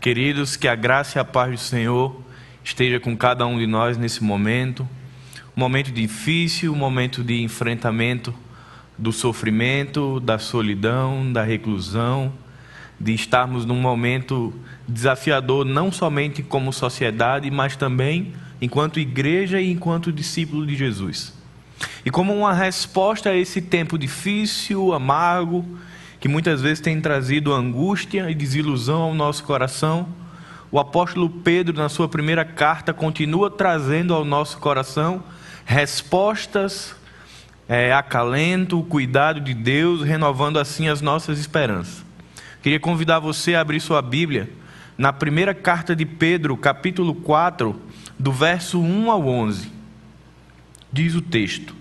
Queridos, que a graça e a paz do Senhor esteja com cada um de nós nesse momento. Um momento difícil, um momento de enfrentamento do sofrimento, da solidão, da reclusão, de estarmos num momento desafiador, não somente como sociedade, mas também enquanto igreja e enquanto discípulo de Jesus. E como uma resposta a esse tempo difícil, amargo, que muitas vezes tem trazido angústia e desilusão ao nosso coração, o apóstolo Pedro, na sua primeira carta, continua trazendo ao nosso coração respostas, é, acalento, o cuidado de Deus, renovando assim as nossas esperanças. Queria convidar você a abrir sua Bíblia na primeira carta de Pedro, capítulo 4, do verso 1 ao 11. Diz o texto: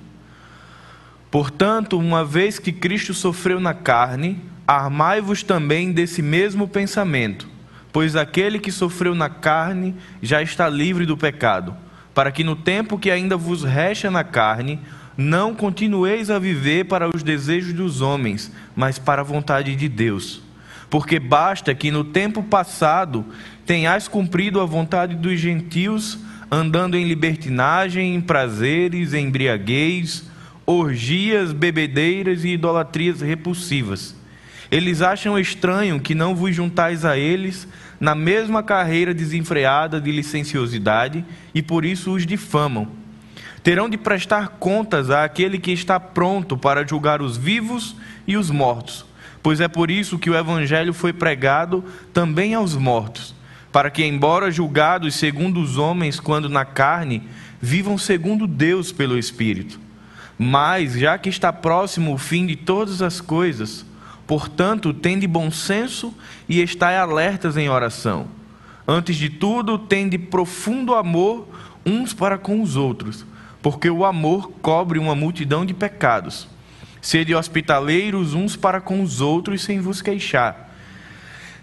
Portanto, uma vez que Cristo sofreu na carne, armai-vos também desse mesmo pensamento, pois aquele que sofreu na carne já está livre do pecado, para que no tempo que ainda vos resta na carne, não continueis a viver para os desejos dos homens, mas para a vontade de Deus. Porque basta que no tempo passado tenhais cumprido a vontade dos gentios, andando em libertinagem, em prazeres, em embriaguez, orgias, bebedeiras e idolatrias repulsivas. Eles acham estranho que não vos juntais a eles na mesma carreira desenfreada de licenciosidade e por isso os difamam. Terão de prestar contas àquele que está pronto para julgar os vivos e os mortos, pois é por isso que o Evangelho foi pregado também aos mortos, para que, embora julgados segundo os homens quando na carne, vivam segundo Deus pelo Espírito. Mas, já que está próximo o fim de todas as coisas, portanto, tende bom senso e estai alertas em oração. Antes de tudo, tende profundo amor uns para com os outros, porque o amor cobre uma multidão de pecados. Sede hospitaleiros uns para com os outros, sem vos queixar.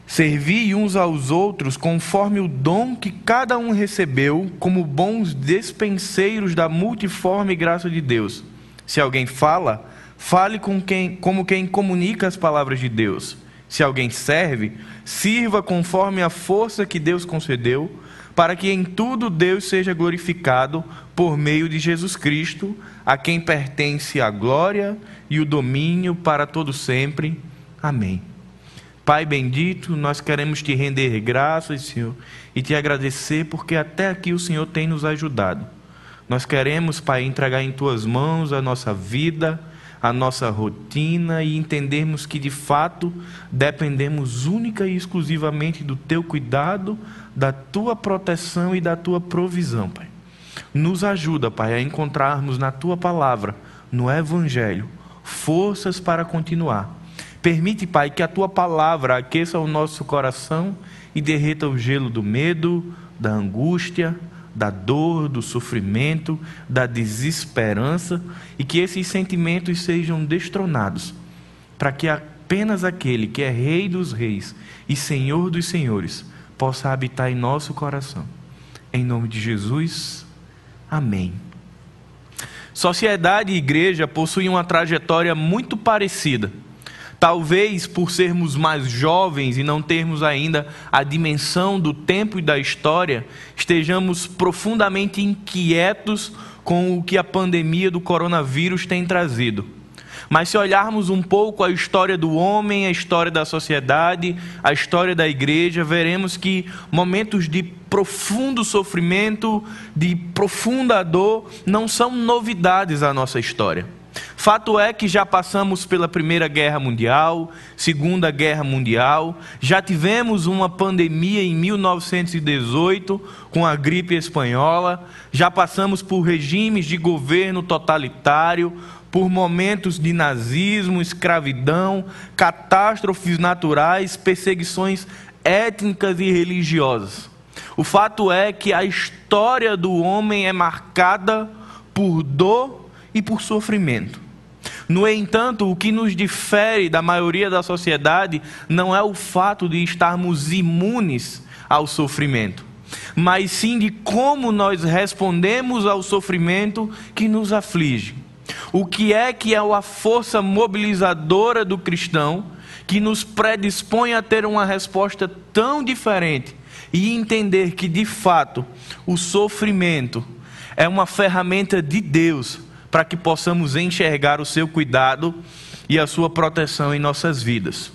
Servi uns aos outros conforme o dom que cada um recebeu, como bons despenseiros da multiforme graça de Deus. Se alguém fala, fale com quem, como quem comunica as palavras de Deus. Se alguém serve, sirva conforme a força que Deus concedeu, para que em tudo Deus seja glorificado por meio de Jesus Cristo, a quem pertence a glória e o domínio para todo sempre. Amém. Pai bendito, nós queremos te render graças, Senhor, e te agradecer porque até aqui o Senhor tem nos ajudado. Nós queremos, Pai, entregar em tuas mãos a nossa vida, a nossa rotina e entendermos que de fato dependemos única e exclusivamente do teu cuidado, da tua proteção e da tua provisão, Pai. Nos ajuda, Pai, a encontrarmos na tua palavra, no Evangelho, forças para continuar. Permite, Pai, que a tua palavra aqueça o nosso coração e derreta o gelo do medo, da angústia, da dor, do sofrimento, da desesperança e que esses sentimentos sejam destronados, para que apenas aquele que é Rei dos Reis e Senhor dos Senhores possa habitar em nosso coração. Em nome de Jesus, amém. Sociedade e igreja possuem uma trajetória muito parecida. Talvez por sermos mais jovens e não termos ainda a dimensão do tempo e da história, estejamos profundamente inquietos com o que a pandemia do coronavírus tem trazido. Mas se olharmos um pouco a história do homem, a história da sociedade, a história da igreja, veremos que momentos de profundo sofrimento, de profunda dor, não são novidades à nossa história. Fato é que já passamos pela Primeira Guerra Mundial, Segunda Guerra Mundial, já tivemos uma pandemia em 1918 com a gripe espanhola, já passamos por regimes de governo totalitário, por momentos de nazismo, escravidão, catástrofes naturais, perseguições étnicas e religiosas. O fato é que a história do homem é marcada por dor e por sofrimento. No entanto, o que nos difere da maioria da sociedade não é o fato de estarmos imunes ao sofrimento, mas sim de como nós respondemos ao sofrimento que nos aflige. O que é que é a força mobilizadora do cristão que nos predispõe a ter uma resposta tão diferente e entender que, de fato, o sofrimento é uma ferramenta de Deus para que possamos enxergar o seu cuidado e a sua proteção em nossas vidas.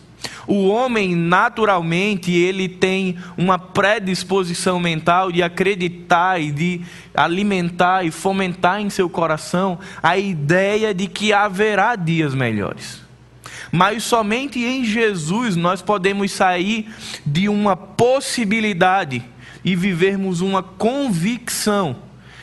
O homem, naturalmente, ele tem uma predisposição mental de acreditar e de alimentar e fomentar em seu coração a ideia de que haverá dias melhores. Mas somente em Jesus nós podemos sair de uma possibilidade e vivermos uma convicção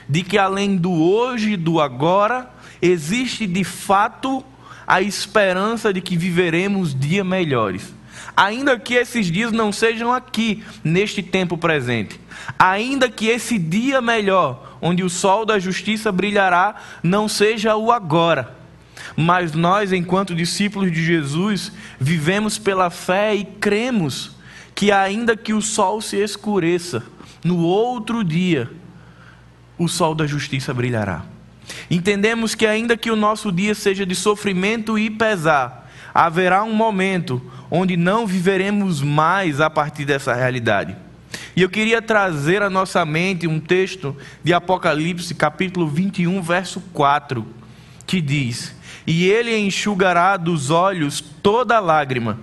de que além do hoje e do agora, existe de fato a esperança de que viveremos dias melhores. Ainda que esses dias não sejam aqui, neste tempo presente. Ainda que esse dia melhor, onde o sol da justiça brilhará, não seja o agora. Mas nós, enquanto discípulos de Jesus, vivemos pela fé e cremos que, ainda que o sol se escureça, no outro dia, o sol da justiça brilhará. Entendemos que, ainda que o nosso dia seja de sofrimento e pesar, haverá um momento onde não viveremos mais a partir dessa realidade. E eu queria trazer à nossa mente um texto de Apocalipse, capítulo 21, verso 4, que diz: E ele enxugará dos olhos toda lágrima,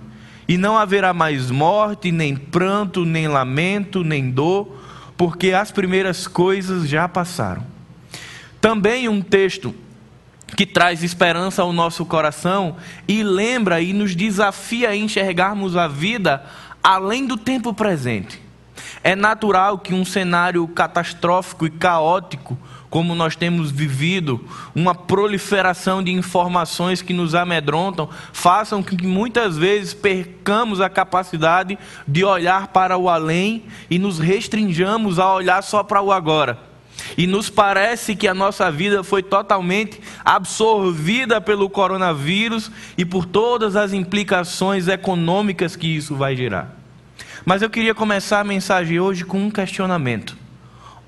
e não haverá mais morte, nem pranto, nem lamento, nem dor, porque as primeiras coisas já passaram. Também um texto que traz esperança ao nosso coração e lembra e nos desafia a enxergarmos a vida além do tempo presente. É natural que um cenário catastrófico e caótico, como nós temos vivido, uma proliferação de informações que nos amedrontam, façam com que muitas vezes percamos a capacidade de olhar para o além e nos restringamos a olhar só para o agora. E nos parece que a nossa vida foi totalmente absorvida pelo coronavírus e por todas as implicações econômicas que isso vai gerar. Mas eu queria começar a mensagem hoje com um questionamento: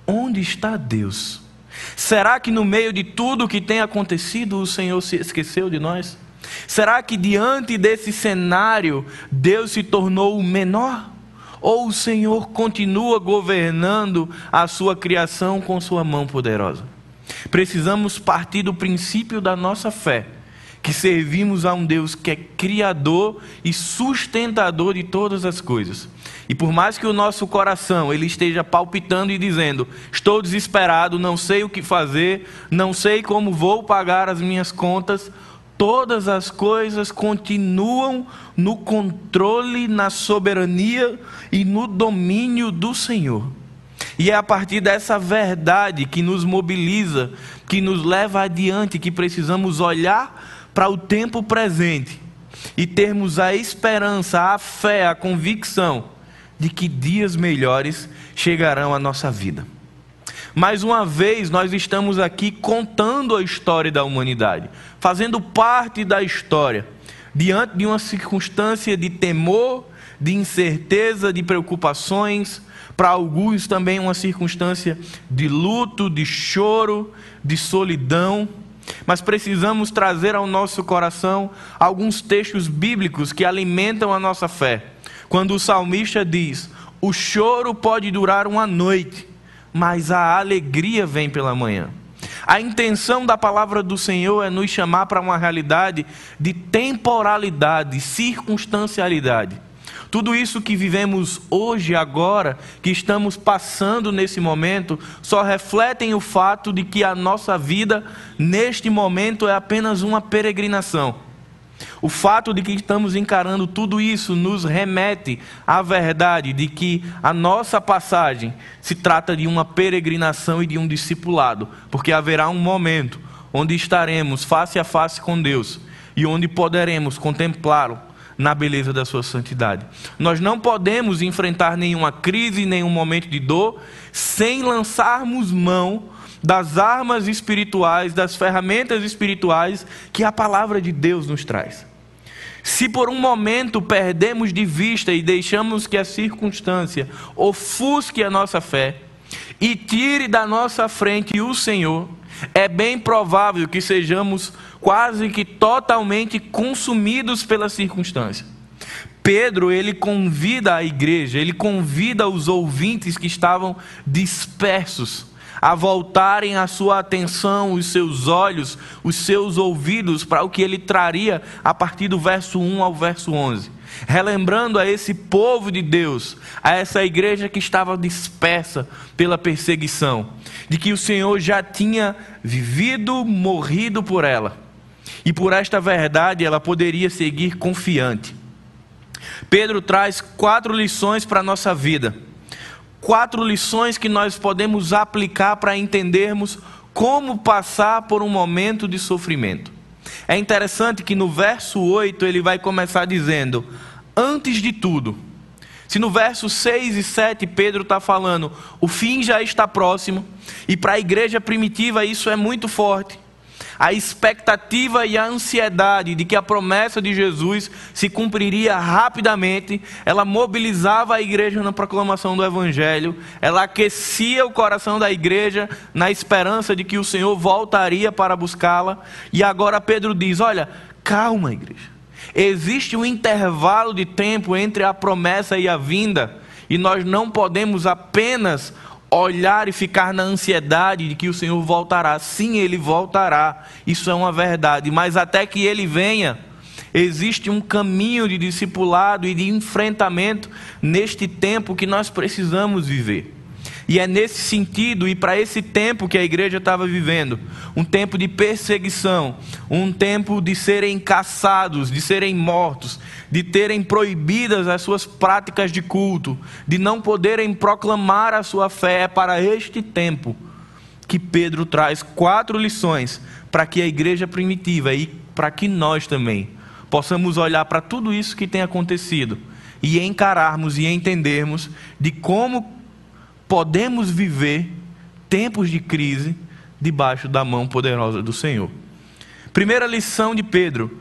Onde está Deus? Será que no meio de tudo o que tem acontecido o Senhor se esqueceu de nós? Será que diante desse cenário Deus se tornou menor? Ou o Senhor continua governando a sua criação com sua mão poderosa? Precisamos partir do princípio da nossa fé, que servimos a um Deus que é criador e sustentador de todas as coisas. E por mais que o nosso coração ele esteja palpitando e dizendo: "Estou desesperado, não sei o que fazer, não sei como vou pagar as minhas contas", todas as coisas continuam no controle, na soberania e no domínio do Senhor. E é a partir dessa verdade que nos mobiliza, que nos leva adiante, que precisamos olhar para o tempo presente e termos a esperança, a fé, a convicção de que dias melhores chegarão à nossa vida. Mais uma vez, nós estamos aqui contando a história da humanidade, fazendo parte da história, diante de uma circunstância de temor, de incerteza, de preocupações, para alguns também uma circunstância de luto, de choro, de solidão. Mas precisamos trazer ao nosso coração alguns textos bíblicos que alimentam a nossa fé. Quando o salmista diz: O choro pode durar uma noite, mas a alegria vem pela manhã. A intenção da palavra do Senhor é nos chamar para uma realidade de temporalidade, circunstancialidade. Tudo isso que vivemos hoje, agora, que estamos passando nesse momento, só refletem o fato de que a nossa vida, neste momento, é apenas uma peregrinação. O fato de que estamos encarando tudo isso nos remete à verdade de que a nossa passagem se trata de uma peregrinação e de um discipulado, porque haverá um momento onde estaremos face a face com Deus e onde poderemos contemplá-lo na beleza da sua santidade. Nós não podemos enfrentar nenhuma crise, nenhum momento de dor, sem lançarmos mão das armas espirituais, das ferramentas espirituais que a palavra de Deus nos traz. Se por um momento perdemos de vista e deixamos que a circunstância ofusque a nossa fé e tire da nossa frente o Senhor, é bem provável que sejamos quase que totalmente consumidos pela circunstância. Pedro, ele convida a igreja, ele convida os ouvintes que estavam dispersos a voltarem a sua atenção, os seus olhos, os seus ouvidos para o que ele traria a partir do verso 1 ao verso 11. Relembrando a esse povo de Deus, a essa igreja que estava dispersa pela perseguição, de que o Senhor já tinha vivido, morrido por ela. E por esta verdade ela poderia seguir confiante. Pedro traz quatro lições para a nossa vida quatro lições que nós podemos aplicar para entendermos como passar por um momento de sofrimento. É interessante que no verso 8 ele vai começar dizendo: Antes de tudo. Se no verso 6 e 7 Pedro está falando, o fim já está próximo, e para a igreja primitiva isso é muito forte a expectativa e a ansiedade de que a promessa de Jesus se cumpriria rapidamente, ela mobilizava a igreja na proclamação do Evangelho, ela aquecia o coração da igreja na esperança de que o Senhor voltaria para buscá-la. E agora Pedro diz: Olha, calma, igreja. Existe um intervalo de tempo entre a promessa e a vinda, e nós não podemos apenas olhar e ficar na ansiedade de que o Senhor voltará. Sim, ele voltará. Isso é uma verdade, mas até que ele venha, existe um caminho de discipulado e de enfrentamento neste tempo que nós precisamos viver. E é nesse sentido e para esse tempo que a igreja estava vivendo um tempo de perseguição, um tempo de serem caçados, de serem mortos, de terem proibidas as suas práticas de culto, de não poderem proclamar a sua fé. É para este tempo que Pedro traz quatro lições para que a igreja primitiva e para que nós também possamos olhar para tudo isso que tem acontecido e encararmos e entendermos de como podemos viver tempos de crise debaixo da mão poderosa do Senhor. Primeira lição de Pedro,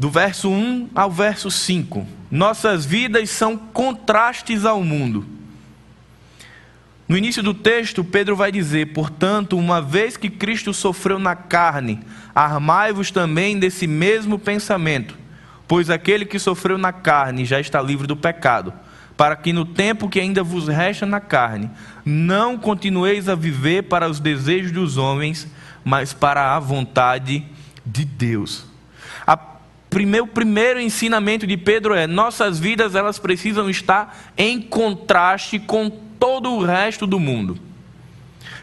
do verso 1 ao verso 5. Nossas vidas são contrastes ao mundo. No início do texto, Pedro vai dizer: Portanto, uma vez que Cristo sofreu na carne, armai-vos também desse mesmo pensamento, pois aquele que sofreu na carne já está livre do pecado para que no tempo que ainda vos resta na carne, não continueis a viver para os desejos dos homens, mas para a vontade de Deus. Primeiro, o primeiro ensinamento de Pedro é: nossas vidas elas precisam estar em contraste com todo o resto do mundo.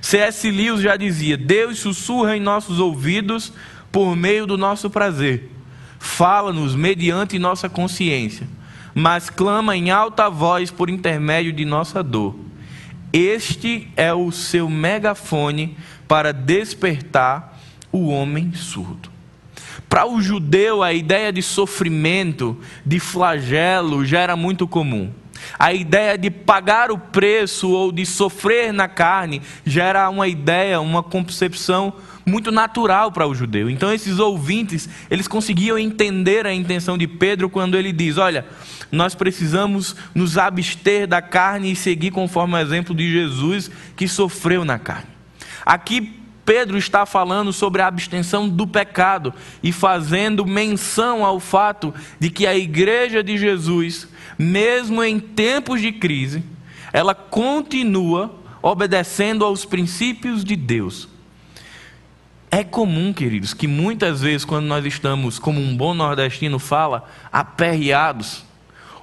C.S. Lewis já dizia: Deus sussurra em nossos ouvidos por meio do nosso prazer, fala-nos mediante nossa consciência mas clama em alta voz por intermédio de nossa dor. Este é o seu megafone para despertar o homem surdo. Para o judeu, a ideia de sofrimento, de flagelo, já era muito comum. A ideia de pagar o preço ou de sofrer na carne já era uma ideia, uma concepção muito natural para o judeu. Então esses ouvintes, eles conseguiam entender a intenção de Pedro quando ele diz: "Olha, nós precisamos nos abster da carne e seguir conforme o exemplo de Jesus que sofreu na carne". Aqui Pedro está falando sobre a abstenção do pecado e fazendo menção ao fato de que a igreja de Jesus, mesmo em tempos de crise, ela continua obedecendo aos princípios de Deus. É comum, queridos, que muitas vezes, quando nós estamos, como um bom nordestino fala, aperreados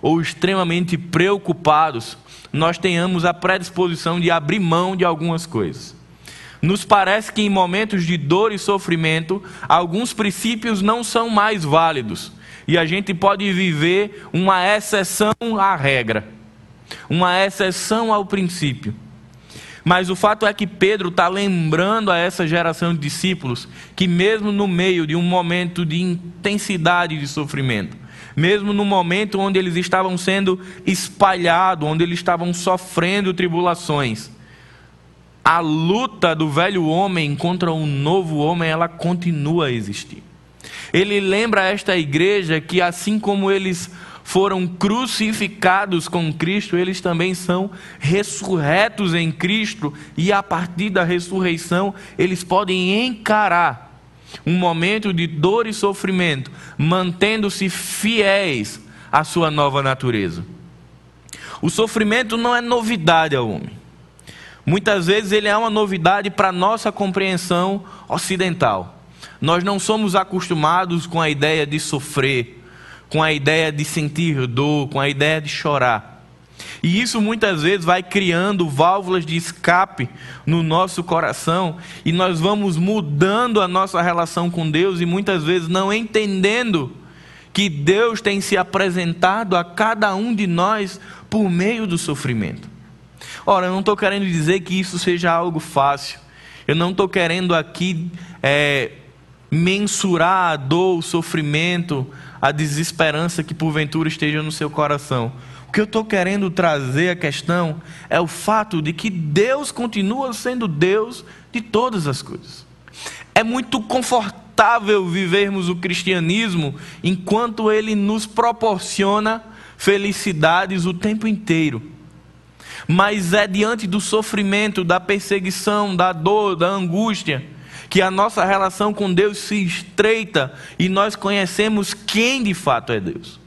ou extremamente preocupados, nós tenhamos a predisposição de abrir mão de algumas coisas. Nos parece que em momentos de dor e sofrimento, alguns princípios não são mais válidos e a gente pode viver uma exceção à regra, uma exceção ao princípio. Mas o fato é que Pedro está lembrando a essa geração de discípulos que, mesmo no meio de um momento de intensidade de sofrimento, mesmo no momento onde eles estavam sendo espalhados, onde eles estavam sofrendo tribulações, a luta do velho homem contra um novo homem, ela continua a existir. Ele lembra a esta igreja que, assim como eles foram crucificados com Cristo, eles também são ressurretos em Cristo, e a partir da ressurreição, eles podem encarar um momento de dor e sofrimento, mantendo-se fiéis a sua nova natureza. O sofrimento não é novidade ao homem. Muitas vezes ele é uma novidade para a nossa compreensão ocidental. Nós não somos acostumados com a ideia de sofrer, com a ideia de sentir dor, com a ideia de chorar. E isso muitas vezes vai criando válvulas de escape no nosso coração e nós vamos mudando a nossa relação com Deus e muitas vezes não entendendo que Deus tem se apresentado a cada um de nós por meio do sofrimento. Ora, eu não estou querendo dizer que isso seja algo fácil. Eu não estou querendo aqui é, mensurar a dor, o sofrimento, a desesperança que porventura esteja no seu coração que eu estou querendo trazer a questão é o fato de que Deus continua sendo Deus de todas as coisas. É muito confortável vivermos o cristianismo enquanto ele nos proporciona felicidades o tempo inteiro. Mas é diante do sofrimento, da perseguição, da dor, da angústia, que a nossa relação com Deus se estreita e nós conhecemos quem de fato é Deus.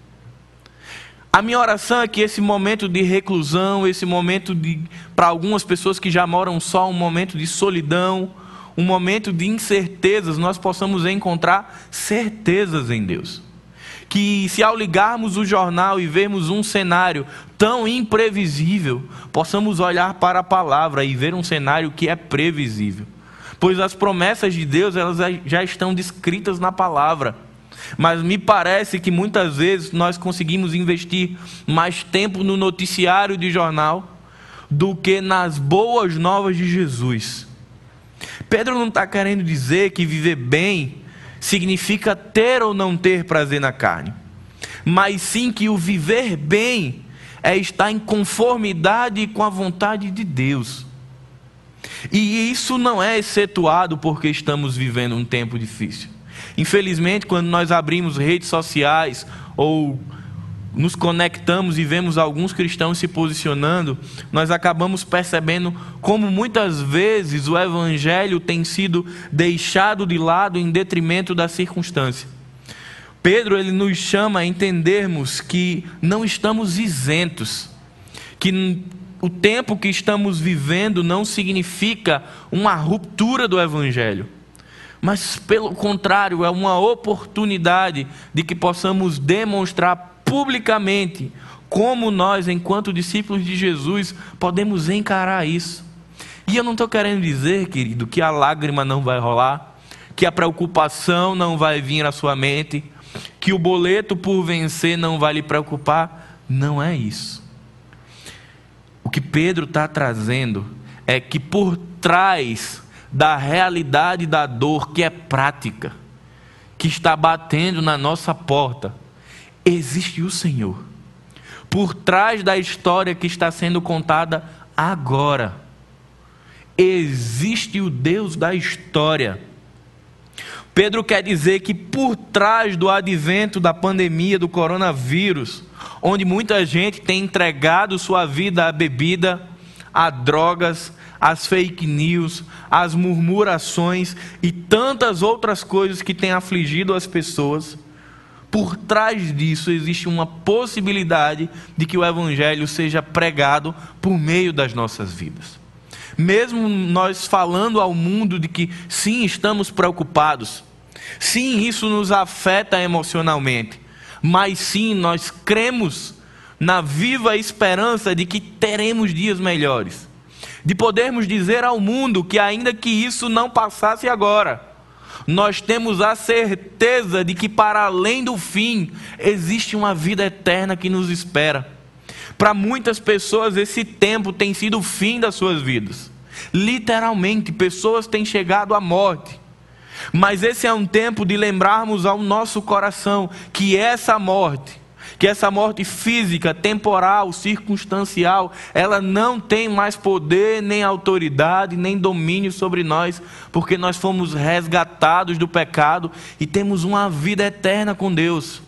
A minha oração é que esse momento de reclusão, esse momento de, para algumas pessoas que já moram só, um momento de solidão, um momento de incertezas, nós possamos encontrar certezas em Deus. Que se ao ligarmos o jornal e vermos um cenário tão imprevisível, possamos olhar para a palavra e ver um cenário que é previsível. Pois as promessas de Deus, elas já estão descritas na palavra. Mas me parece que muitas vezes nós conseguimos investir mais tempo no noticiário de jornal do que nas boas novas de Jesus. Pedro não está querendo dizer que viver bem significa ter ou não ter prazer na carne, mas sim que o viver bem é estar em conformidade com a vontade de Deus. E isso não é excetuado porque estamos vivendo um tempo difícil. Infelizmente, quando nós abrimos redes sociais ou nos conectamos e vemos alguns cristãos se posicionando, nós acabamos percebendo como muitas vezes o evangelho tem sido deixado de lado em detrimento da circunstância. Pedro ele nos chama a entendermos que não estamos isentos, que o tempo que estamos vivendo não significa uma ruptura do evangelho mas pelo contrário, é uma oportunidade de que possamos demonstrar publicamente como nós, enquanto discípulos de Jesus, podemos encarar isso. E eu não estou querendo dizer, querido, que a lágrima não vai rolar, que a preocupação não vai vir à sua mente, que o boleto por vencer não vai lhe preocupar. Não é isso. O que Pedro está trazendo é que por trás da realidade da dor que é prática, que está batendo na nossa porta, existe o Senhor. Por trás da história que está sendo contada agora, existe o Deus da história. Pedro quer dizer que por trás do advento da pandemia do coronavírus, onde muita gente tem entregado sua vida à bebida, a drogas, as fake news, as murmurações e tantas outras coisas que têm afligido as pessoas, por trás disso existe uma possibilidade de que o Evangelho seja pregado por meio das nossas vidas. Mesmo nós falando ao mundo de que sim, estamos preocupados, sim, isso nos afeta emocionalmente, mas sim, nós cremos na viva esperança de que teremos dias melhores de podermos dizer ao mundo que, ainda que isso não passasse agora, nós temos a certeza de que, para além do fim, existe uma vida eterna que nos espera. Para muitas pessoas, esse tempo tem sido o fim das suas vidas. Literalmente, pessoas têm chegado à morte. Mas esse é um tempo de lembrarmos ao nosso coração que essa morte que essa morte física, temporal, circunstancial, ela não tem mais poder, nem autoridade, nem domínio sobre nós, porque nós fomos resgatados do pecado e temos uma vida eterna com Deus.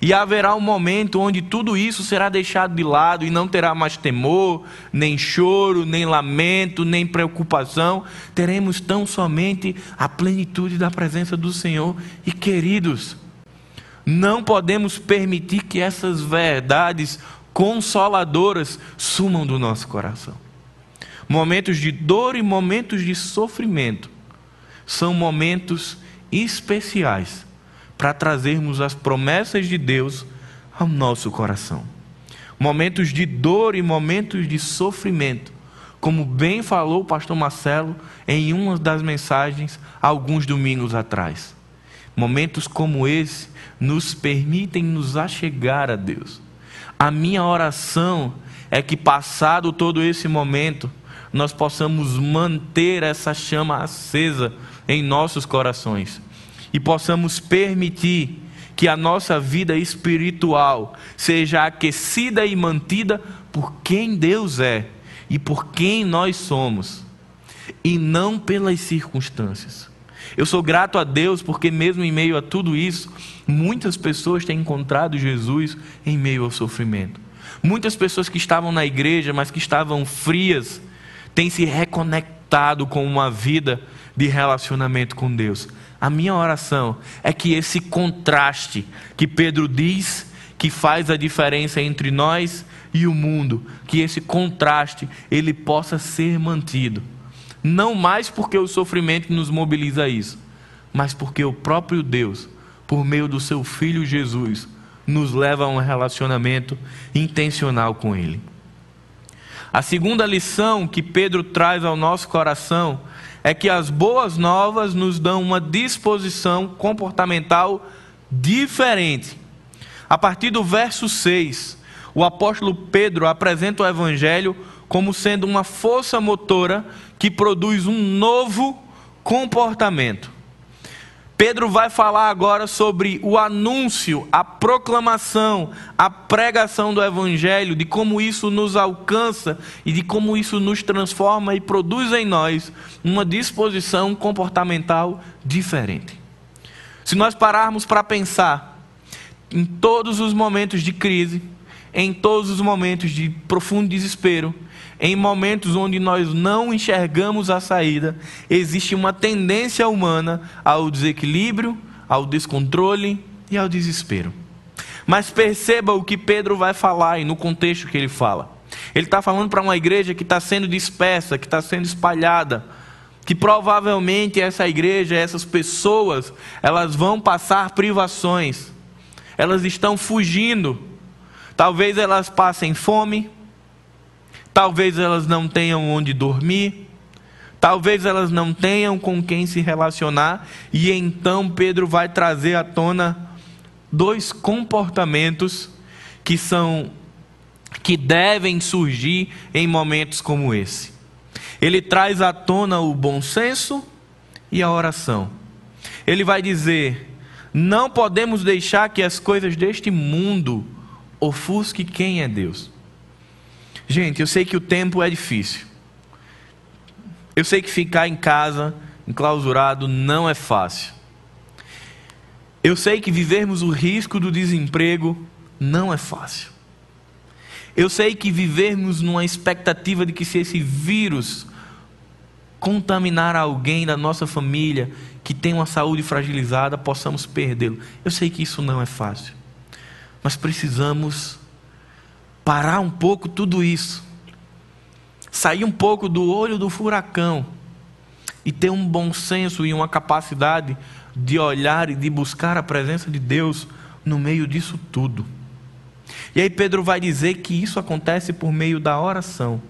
E haverá um momento onde tudo isso será deixado de lado e não terá mais temor, nem choro, nem lamento, nem preocupação. Teremos tão somente a plenitude da presença do Senhor. E queridos, Não podemos permitir que essas verdades consoladoras sumam do nosso coração. Momentos de dor e momentos de sofrimento são momentos especiais para trazermos as promessas de Deus ao nosso coração. Momentos de dor e momentos de sofrimento, como bem falou o pastor Marcelo em uma das mensagens alguns domingos atrás. Momentos como esse nos permitem nos achegar a Deus. A minha oração é que, passado todo esse momento, nós possamos manter essa chama acesa em nossos corações e possamos permitir que a nossa vida espiritual seja aquecida e mantida por quem Deus é e por quem nós somos, e não pelas circunstâncias. Eu sou grato a Deus porque, mesmo em meio a tudo isso, muitas pessoas têm encontrado Jesus em meio ao sofrimento. Muitas pessoas que estavam na igreja, mas que estavam frias, têm se reconectado com uma vida de relacionamento com Deus. A minha oração é que esse contraste que Pedro diz que faz a diferença entre nós e o mundo, que esse contraste ele possa ser mantido não mais porque o sofrimento nos mobiliza a isso, mas porque o próprio Deus, por meio do seu Filho Jesus, nos leva a um relacionamento intencional com Ele. A segunda lição que Pedro traz ao nosso coração é que as boas novas nos dão uma disposição comportamental diferente. A partir do verso 6, o apóstolo Pedro apresenta o Evangelho como sendo uma força motora que produz um novo comportamento. Pedro vai falar agora sobre o anúncio, a proclamação, a pregação do Evangelho, de como isso nos alcança e de como isso nos transforma e produz em nós uma disposição comportamental diferente. Se nós pararmos para pensar em todos os momentos de crise, em todos os momentos de profundo desespero, em momentos onde nós não enxergamos a saída, existe uma tendência humana ao desequilíbrio, ao descontrole e ao desespero. Mas perceba o que Pedro vai falar e no contexto que ele fala. Ele está falando para uma igreja que está sendo dispersa, que está sendo espalhada, que provavelmente essa igreja, essas pessoas, elas vão passar privações, elas estão fugindo. Talvez elas passem fome, Talvez elas não tenham onde dormir, talvez elas não tenham com quem se relacionar, e então Pedro vai trazer à tona dois comportamentos que são que devem surgir em momentos como esse. Ele traz à tona o bom senso e a oração. Ele vai dizer: não podemos deixar que as coisas deste mundo ofusquem quem é Deus. Gente, eu sei que o tempo é difícil. Eu sei que ficar em casa, enclausurado, não é fácil. Eu sei que vivermos o risco do desemprego não é fácil. Eu sei que vivermos numa expectativa de que se esse vírus contaminar alguém da nossa família que tem uma saúde fragilizada, possamos perdê-lo. Eu sei que isso não é fácil. Mas precisamos parar um pouco tudo isso, sair um pouco do olho do furacão e ter um bom senso e uma capacidade de olhar e de buscar a presença de Deus no meio disso tudo. E aí Pedro vai dizer que isso acontece por meio da oração.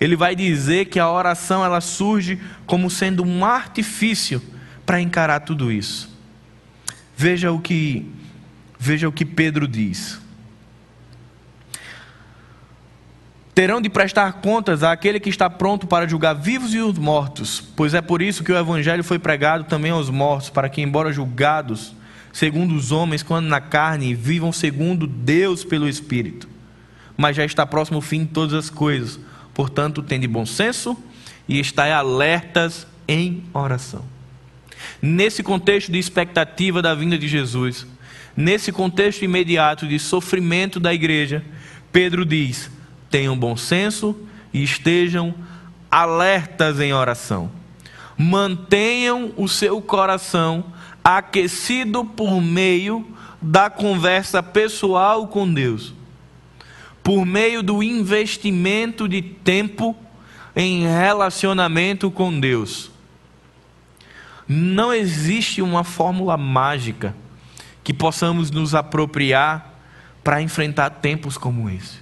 Ele vai dizer que a oração ela surge como sendo um artifício para encarar tudo isso. Veja o que veja o que Pedro diz. Terão de prestar contas àquele que está pronto para julgar vivos e os mortos, pois é por isso que o evangelho foi pregado também aos mortos, para que, embora julgados segundo os homens, quando na carne, vivam segundo Deus pelo Espírito. Mas já está próximo o fim de todas as coisas. Portanto, tende bom senso e estai alertas em oração. Nesse contexto de expectativa da vinda de Jesus, nesse contexto imediato de sofrimento da igreja, Pedro diz: tenham bom senso e estejam alertas em oração. Mantenham o seu coração aquecido por meio da conversa pessoal com Deus, por meio do investimento de tempo em relacionamento com Deus. Não existe uma fórmula mágica que possamos nos apropriar para enfrentar tempos como esse.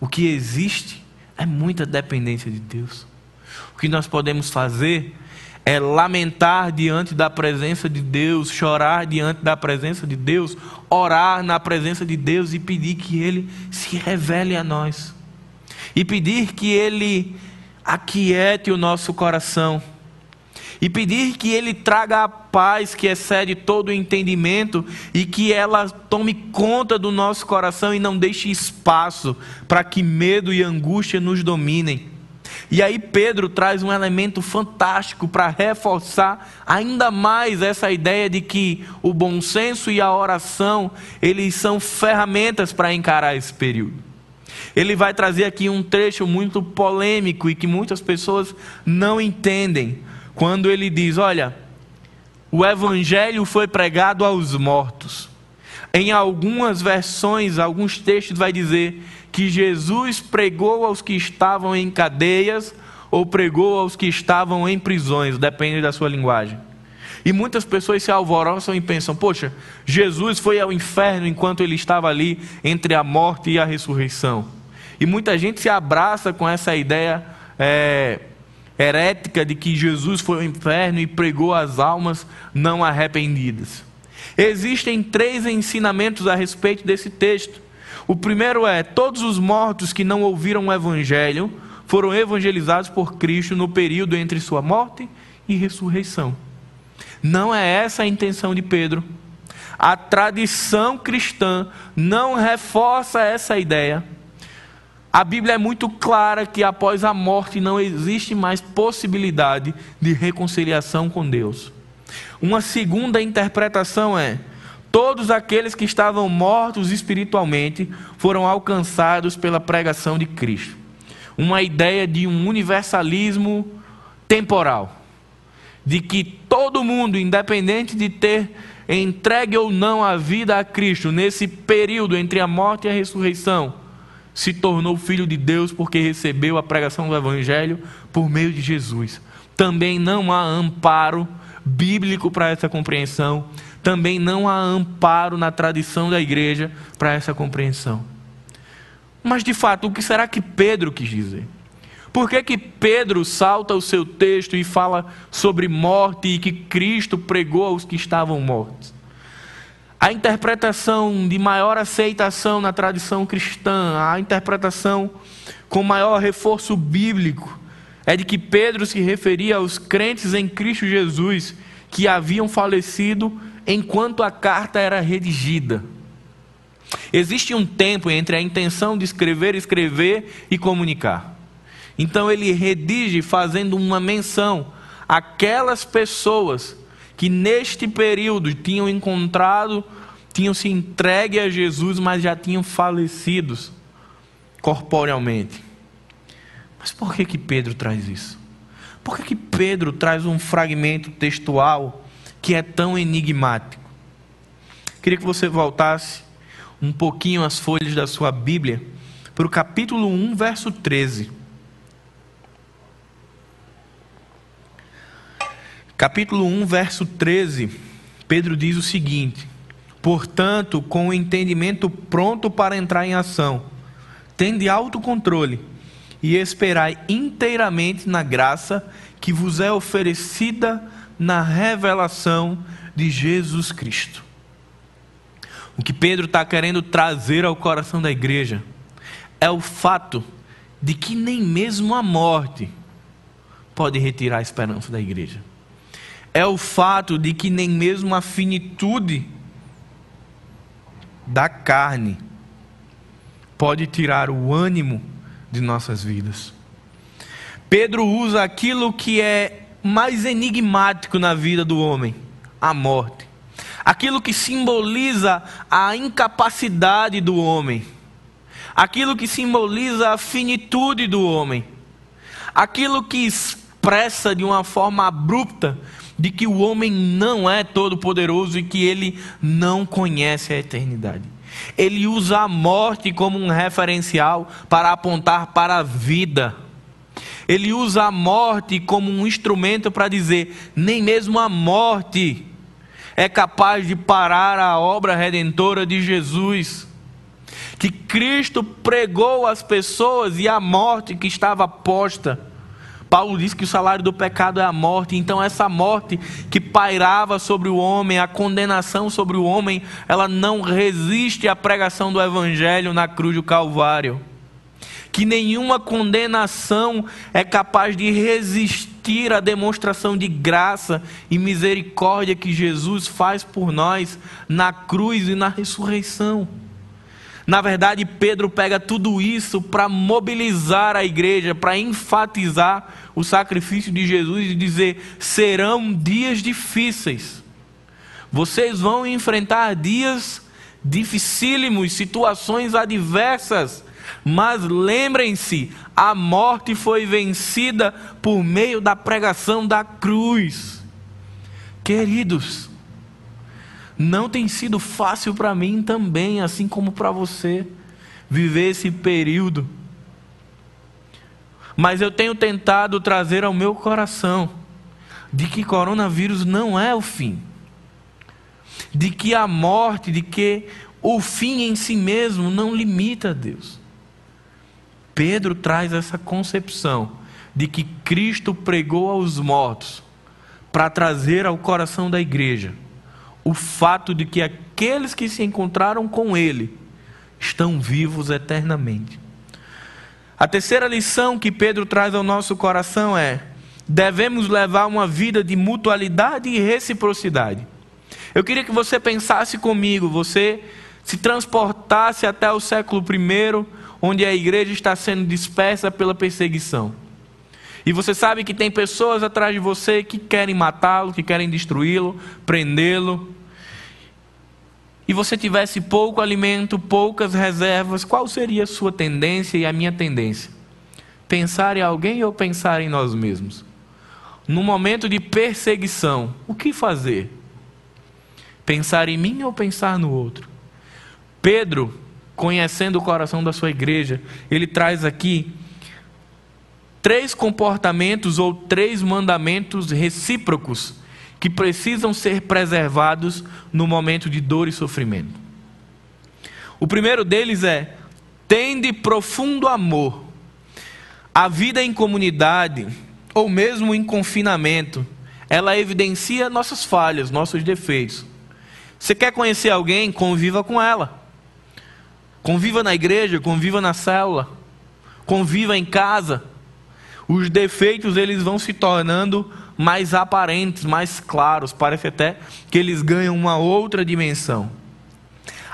O que existe é muita dependência de Deus. O que nós podemos fazer é lamentar diante da presença de Deus, chorar diante da presença de Deus, orar na presença de Deus e pedir que Ele se revele a nós. E pedir que Ele aquiete o nosso coração. E pedir que Ele traga a paz que excede todo o entendimento e que ela tome conta do nosso coração e não deixe espaço para que medo e angústia nos dominem. E aí Pedro traz um elemento fantástico para reforçar ainda mais essa ideia de que o bom senso e a oração, eles são ferramentas para encarar esse período. Ele vai trazer aqui um trecho muito polêmico e que muitas pessoas não entendem, quando ele diz: "Olha, o evangelho foi pregado aos mortos". Em algumas versões, alguns textos vai dizer que Jesus pregou aos que estavam em cadeias ou pregou aos que estavam em prisões, depende da sua linguagem. E muitas pessoas se alvoroçam e pensam: poxa, Jesus foi ao inferno enquanto ele estava ali entre a morte e a ressurreição. E muita gente se abraça com essa ideia é, herética de que Jesus foi ao inferno e pregou as almas não arrependidas. Existem três ensinamentos a respeito desse texto. O primeiro é: todos os mortos que não ouviram o Evangelho foram evangelizados por Cristo no período entre sua morte e ressurreição. Não é essa a intenção de Pedro. A tradição cristã não reforça essa ideia. A Bíblia é muito clara que após a morte não existe mais possibilidade de reconciliação com Deus. Uma segunda interpretação é: Todos aqueles que estavam mortos espiritualmente foram alcançados pela pregação de Cristo. Uma ideia de um universalismo temporal. De que todo mundo, independente de ter entregue ou não a vida a Cristo, nesse período entre a morte e a ressurreição, se tornou filho de Deus porque recebeu a pregação do Evangelho por meio de Jesus. Também não há amparo bíblico para essa compreensão também não há amparo na tradição da igreja para essa compreensão. Mas de fato, o que será que Pedro quis dizer? Por que, que Pedro salta o seu texto e fala sobre morte e que Cristo pregou aos que estavam mortos? A interpretação de maior aceitação na tradição cristã, a interpretação com maior reforço bíblico, é de que Pedro se referia aos crentes em Cristo Jesus que haviam falecido enquanto a carta era redigida. Existe um tempo entre a intenção de escrever, escrever e comunicar. Então ele redige fazendo uma menção àquelas pessoas que neste período tinham encontrado, tinham se entregue a Jesus, mas já tinham falecidos corporealmente. Mas por que que Pedro traz isso? Por que que Pedro traz um fragmento textual que é tão enigmático. Queria que você voltasse um pouquinho as folhas da sua Bíblia para o capítulo 1, verso 13. Capítulo 1, verso 13, Pedro diz o seguinte: Portanto, com o entendimento pronto para entrar em ação, tende autocontrole e esperai inteiramente na graça que vos é oferecida na revelação de Jesus Cristo. O que Pedro está querendo trazer ao coração da igreja é o fato de que nem mesmo a morte pode retirar a esperança da igreja. É o fato de que nem mesmo a finitude da carne pode tirar o ânimo de nossas vidas. Pedro usa aquilo que é mais enigmático na vida do homem: a morte. Aquilo que simboliza a incapacidade do homem. Aquilo que simboliza a finitude do homem. Aquilo que expressa de uma forma abrupta de que o homem não é todo-poderoso e que ele não conhece a eternidade. Ele usa a morte como um referencial para apontar para a vida. Ele usa a morte como um instrumento para dizer: nem mesmo a morte é capaz de parar a obra redentora de Jesus. Que Cristo pregou às pessoas e a morte que estava posta. Paulo diz que o salário do pecado é a morte, então essa morte que pairava sobre o homem, a condenação sobre o homem, ela não resiste à pregação do evangelho na cruz do Calvário. Que nenhuma condenação é capaz de resistir à demonstração de graça e misericórdia que Jesus faz por nós na cruz e na ressurreição. Na verdade, Pedro pega tudo isso para mobilizar a igreja, para enfatizar o sacrifício de Jesus e dizer: serão dias difíceis. Vocês vão enfrentar dias dificílimos, situações adversas, mas lembrem-se: a morte foi vencida por meio da pregação da cruz. Queridos, não tem sido fácil para mim também, assim como para você, viver esse período. Mas eu tenho tentado trazer ao meu coração de que coronavírus não é o fim, de que a morte, de que o fim em si mesmo não limita Deus. Pedro traz essa concepção de que Cristo pregou aos mortos para trazer ao coração da igreja o fato de que aqueles que se encontraram com Ele estão vivos eternamente. A terceira lição que Pedro traz ao nosso coração é: devemos levar uma vida de mutualidade e reciprocidade. Eu queria que você pensasse comigo, você se transportasse até o século I, onde a igreja está sendo dispersa pela perseguição. E você sabe que tem pessoas atrás de você que querem matá-lo, que querem destruí-lo, prendê-lo. E você tivesse pouco alimento, poucas reservas, qual seria a sua tendência e a minha tendência? Pensar em alguém ou pensar em nós mesmos? No momento de perseguição, o que fazer? Pensar em mim ou pensar no outro? Pedro, conhecendo o coração da sua igreja, ele traz aqui três comportamentos ou três mandamentos recíprocos que precisam ser preservados no momento de dor e sofrimento. O primeiro deles é: tende profundo amor. A vida em comunidade, ou mesmo em confinamento, ela evidencia nossas falhas, nossos defeitos. Você quer conhecer alguém? Conviva com ela. Conviva na igreja, conviva na célula, conviva em casa. Os defeitos eles vão se tornando mais aparentes, mais claros. Parece até que eles ganham uma outra dimensão.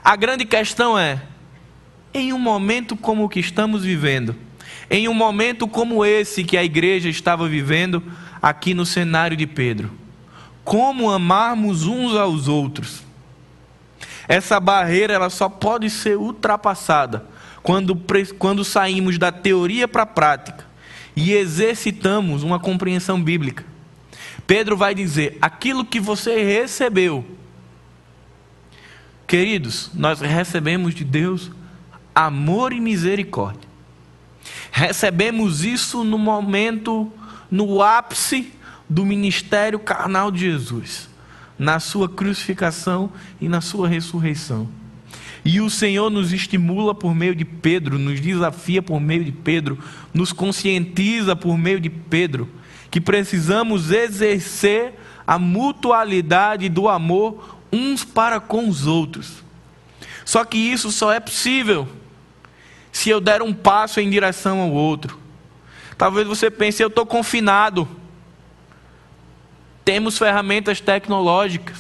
A grande questão é: em um momento como o que estamos vivendo, em um momento como esse que a igreja estava vivendo aqui no cenário de Pedro, como amarmos uns aos outros? Essa barreira ela só pode ser ultrapassada quando, quando saímos da teoria para a prática e exercitamos uma compreensão bíblica. Pedro vai dizer: aquilo que você recebeu. Queridos, nós recebemos de Deus amor e misericórdia. Recebemos isso no momento, no ápice do ministério carnal de Jesus, na sua crucificação e na sua ressurreição. E o Senhor nos estimula por meio de Pedro, nos desafia por meio de Pedro, nos conscientiza por meio de Pedro que precisamos exercer a mutualidade do amor uns para com os outros. Só que isso só é possível se eu der um passo em direção ao outro. Talvez você pense, eu estou confinado. Temos ferramentas tecnológicas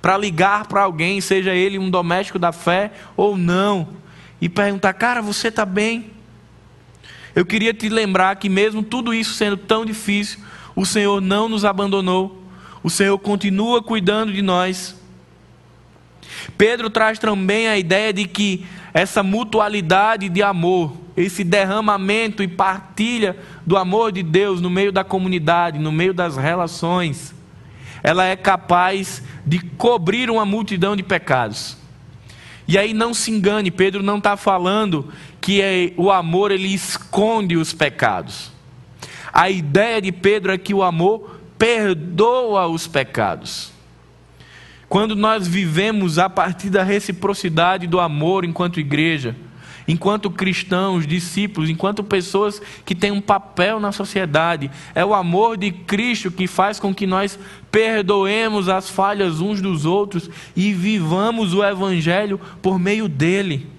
para ligar para alguém, seja ele um doméstico da fé ou não, e perguntar: cara, você está bem? Eu queria te lembrar que, mesmo tudo isso sendo tão difícil, o Senhor não nos abandonou, o Senhor continua cuidando de nós. Pedro traz também a ideia de que essa mutualidade de amor, esse derramamento e partilha do amor de Deus no meio da comunidade, no meio das relações, ela é capaz de cobrir uma multidão de pecados. E aí não se engane, Pedro não está falando que é, o amor ele esconde os pecados. A ideia de Pedro é que o amor perdoa os pecados. Quando nós vivemos a partir da reciprocidade do amor enquanto igreja, enquanto cristãos, discípulos, enquanto pessoas que têm um papel na sociedade. É o amor de Cristo que faz com que nós perdoemos as falhas uns dos outros e vivamos o Evangelho por meio dele.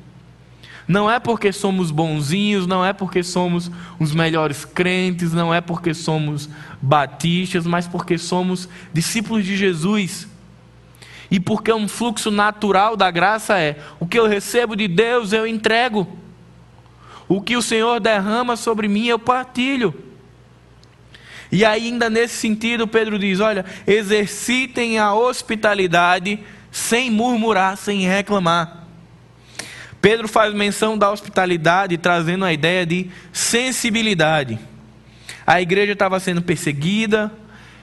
Não é porque somos bonzinhos, não é porque somos os melhores crentes, não é porque somos batistas, mas porque somos discípulos de Jesus. E porque um fluxo natural da graça é: o que eu recebo de Deus eu entrego, o que o Senhor derrama sobre mim eu partilho. E ainda nesse sentido, Pedro diz: olha, exercitem a hospitalidade sem murmurar, sem reclamar. Pedro faz menção da hospitalidade, trazendo a ideia de sensibilidade. A igreja estava sendo perseguida,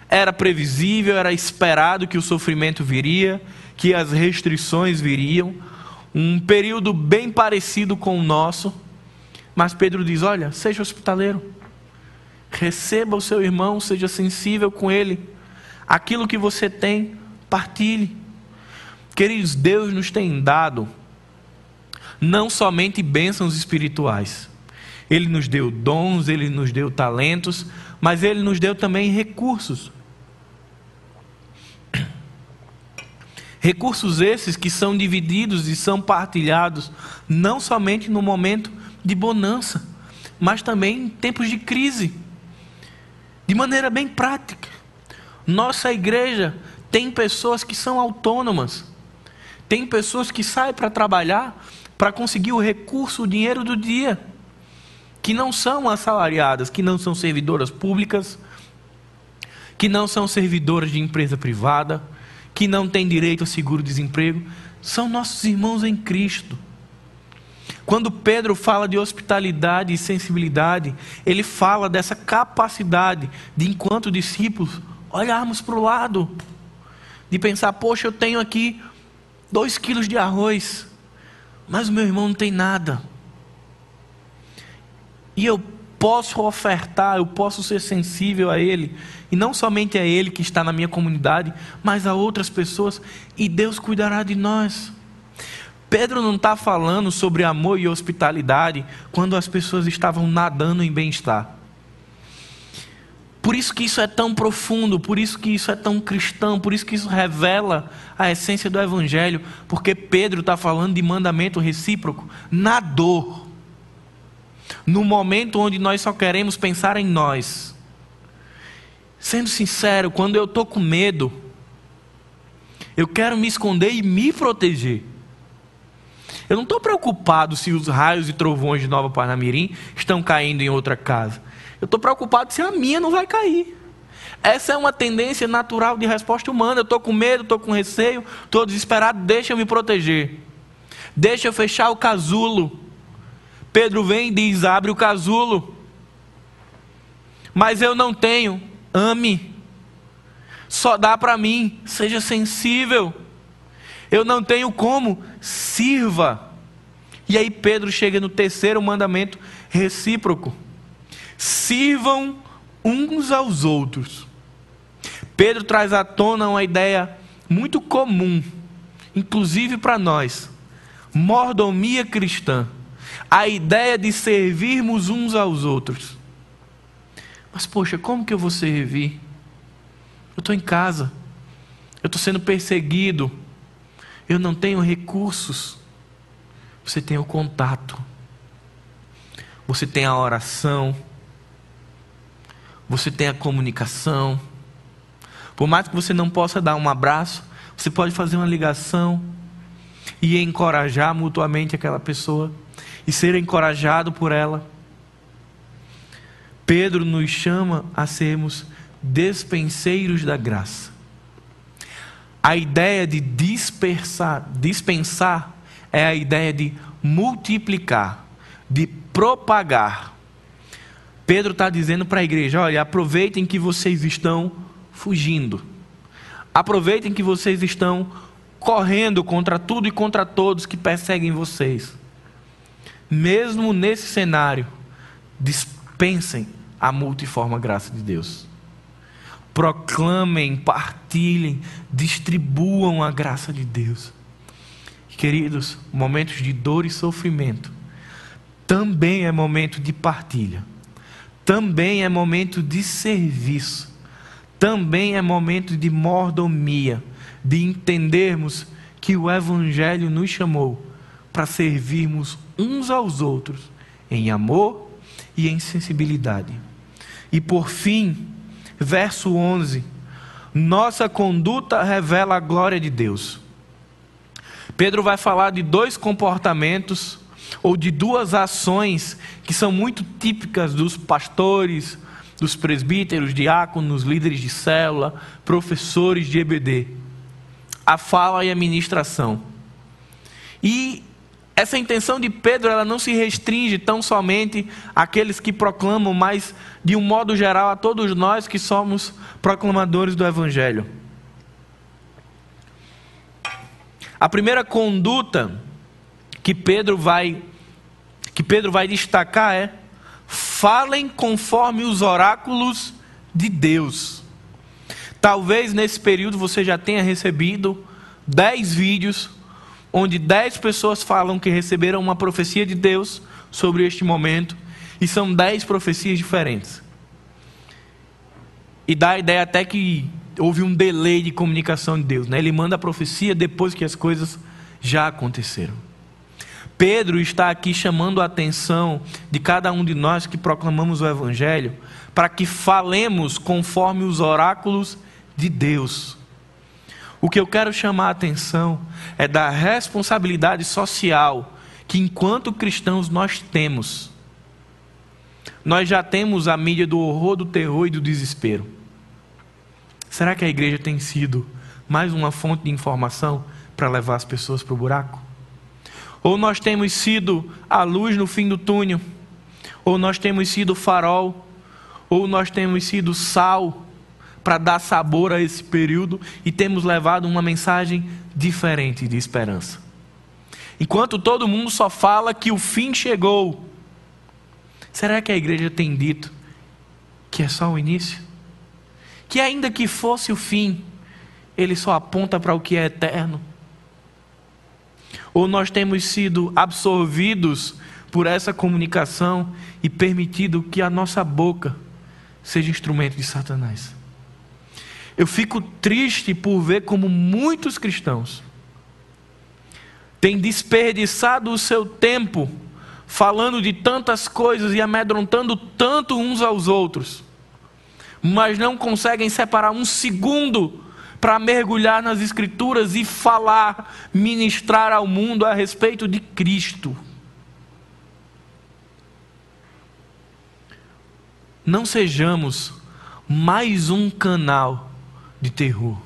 era previsível, era esperado que o sofrimento viria, que as restrições viriam, um período bem parecido com o nosso. Mas Pedro diz: Olha, seja hospitaleiro, receba o seu irmão, seja sensível com ele, aquilo que você tem, partilhe. Queridos, Deus nos tem dado não somente bênçãos espirituais, Ele nos deu dons, Ele nos deu talentos, mas Ele nos deu também recursos. Recursos esses que são divididos e são partilhados não somente no momento de bonança, mas também em tempos de crise. De maneira bem prática. Nossa igreja tem pessoas que são autônomas. Tem pessoas que saem para trabalhar para conseguir o recurso, o dinheiro do dia. Que não são assalariadas, que não são servidoras públicas, que não são servidoras de empresa privada que não têm direito a seguro-desemprego, são nossos irmãos em Cristo. Quando Pedro fala de hospitalidade e sensibilidade, ele fala dessa capacidade de, enquanto discípulos, olharmos para o lado, de pensar: poxa, eu tenho aqui dois quilos de arroz, mas o meu irmão não tem nada. E eu posso ofertar, eu posso ser sensível a Ele, e não somente a Ele que está na minha comunidade, mas a outras pessoas, e Deus cuidará de nós. Pedro não está falando sobre amor e hospitalidade quando as pessoas estavam nadando em bem-estar. Por isso que isso é tão profundo, por isso que isso é tão cristão, por isso que isso revela a essência do Evangelho, porque Pedro está falando de mandamento recíproco na dor no momento onde nós só queremos pensar em nós. Sendo sincero, quando eu estou com medo, eu quero me esconder e me proteger. Eu não estou preocupado se os raios e trovões de Nova Parnamirim estão caindo em outra casa. Eu estou preocupado se a minha não vai cair. Essa é uma tendência natural de resposta humana. Eu estou com medo, estou com receio, estou desesperado, deixa eu me proteger. Deixa eu fechar o casulo. Pedro vem e diz: abre o casulo. Mas eu não tenho, ame. Só dá para mim, seja sensível. Eu não tenho como, sirva. E aí Pedro chega no terceiro mandamento recíproco: sirvam uns aos outros. Pedro traz à tona uma ideia muito comum, inclusive para nós: mordomia cristã a ideia de servirmos uns aos outros. Mas, poxa, como que eu vou servir? Eu estou em casa, eu estou sendo perseguido, eu não tenho recursos. Você tem o contato, você tem a oração, você tem a comunicação. Por mais que você não possa dar um abraço, você pode fazer uma ligação e encorajar mutuamente aquela pessoa e ser encorajado por ela. Pedro nos chama a sermos despenseiros da graça. A ideia de dispersar, dispensar é a ideia de multiplicar, de propagar. Pedro está dizendo para a igreja: olha, aproveitem que vocês estão fugindo. Aproveitem que vocês estão correndo contra tudo e contra todos que perseguem vocês. Mesmo nesse cenário, dispensem a multiforme graça de Deus. Proclamem, partilhem, distribuam a graça de Deus. Queridos, momentos de dor e sofrimento também é momento de partilha, também é momento de serviço, também é momento de mordomia, de entendermos que o Evangelho nos chamou para servirmos uns aos outros em amor e em sensibilidade. E por fim, verso 11: nossa conduta revela a glória de Deus. Pedro vai falar de dois comportamentos ou de duas ações que são muito típicas dos pastores, dos presbíteros, diáconos, líderes de célula, professores de EBD: a fala e a ministração. E essa intenção de Pedro ela não se restringe tão somente àqueles que proclamam, mas de um modo geral a todos nós que somos proclamadores do Evangelho. A primeira conduta que Pedro vai que Pedro vai destacar é: falem conforme os oráculos de Deus. Talvez nesse período você já tenha recebido dez vídeos onde dez pessoas falam que receberam uma profecia de Deus sobre este momento, e são dez profecias diferentes. E dá a ideia até que houve um delay de comunicação de Deus. Né? Ele manda a profecia depois que as coisas já aconteceram. Pedro está aqui chamando a atenção de cada um de nós que proclamamos o Evangelho, para que falemos conforme os oráculos de Deus. O que eu quero chamar a atenção é da responsabilidade social que, enquanto cristãos, nós temos. Nós já temos a mídia do horror, do terror e do desespero. Será que a igreja tem sido mais uma fonte de informação para levar as pessoas para o buraco? Ou nós temos sido a luz no fim do túnel, ou nós temos sido farol, ou nós temos sido sal para dar sabor a esse período e temos levado uma mensagem diferente de esperança. Enquanto todo mundo só fala que o fim chegou, será que a igreja tem dito que é só o início? Que ainda que fosse o fim, ele só aponta para o que é eterno? Ou nós temos sido absorvidos por essa comunicação e permitido que a nossa boca seja instrumento de Satanás. Eu fico triste por ver como muitos cristãos têm desperdiçado o seu tempo falando de tantas coisas e amedrontando tanto uns aos outros, mas não conseguem separar um segundo para mergulhar nas Escrituras e falar, ministrar ao mundo a respeito de Cristo. Não sejamos mais um canal de terror.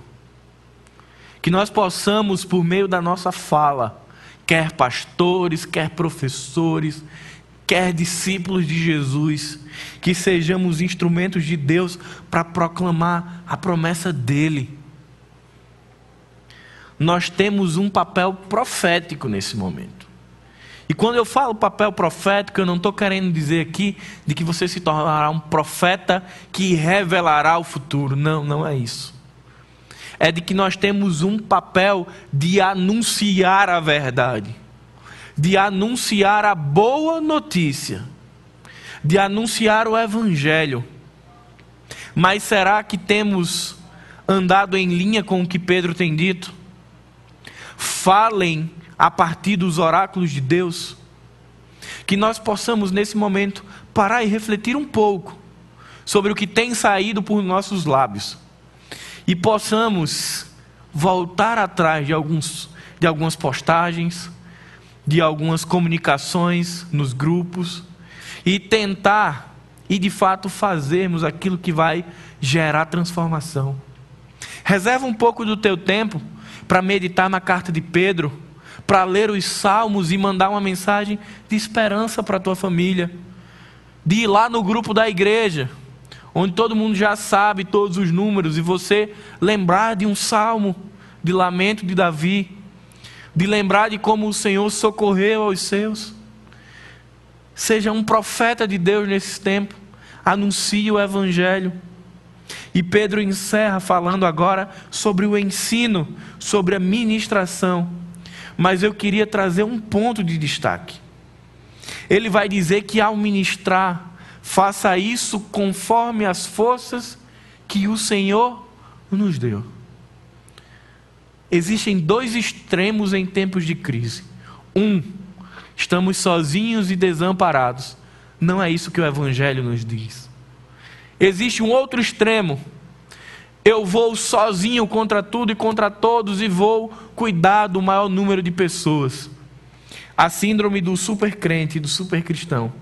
Que nós possamos, por meio da nossa fala, quer pastores, quer professores, quer discípulos de Jesus, que sejamos instrumentos de Deus para proclamar a promessa dEle nós temos um papel profético nesse momento. E quando eu falo papel profético, eu não estou querendo dizer aqui de que você se tornará um profeta que revelará o futuro. Não, não é isso. É de que nós temos um papel de anunciar a verdade, de anunciar a boa notícia, de anunciar o evangelho. Mas será que temos andado em linha com o que Pedro tem dito? Falem a partir dos oráculos de Deus. Que nós possamos, nesse momento, parar e refletir um pouco sobre o que tem saído por nossos lábios e possamos voltar atrás de, alguns, de algumas postagens, de algumas comunicações nos grupos e tentar e de fato fazermos aquilo que vai gerar transformação. Reserva um pouco do teu tempo para meditar na carta de Pedro, para ler os salmos e mandar uma mensagem de esperança para a tua família, de ir lá no grupo da igreja, onde todo mundo já sabe todos os números, e você lembrar de um salmo de lamento de Davi, de lembrar de como o Senhor socorreu aos seus. Seja um profeta de Deus nesse tempo, anuncie o Evangelho. E Pedro encerra falando agora sobre o ensino, sobre a ministração. Mas eu queria trazer um ponto de destaque. Ele vai dizer que ao ministrar, faça isso conforme as forças que o Senhor nos deu. Existem dois extremos em tempos de crise. Um, estamos sozinhos e desamparados. Não é isso que o Evangelho nos diz. Existe um outro extremo. Eu vou sozinho contra tudo e contra todos e vou cuidar do maior número de pessoas. A síndrome do supercrente, do supercristão.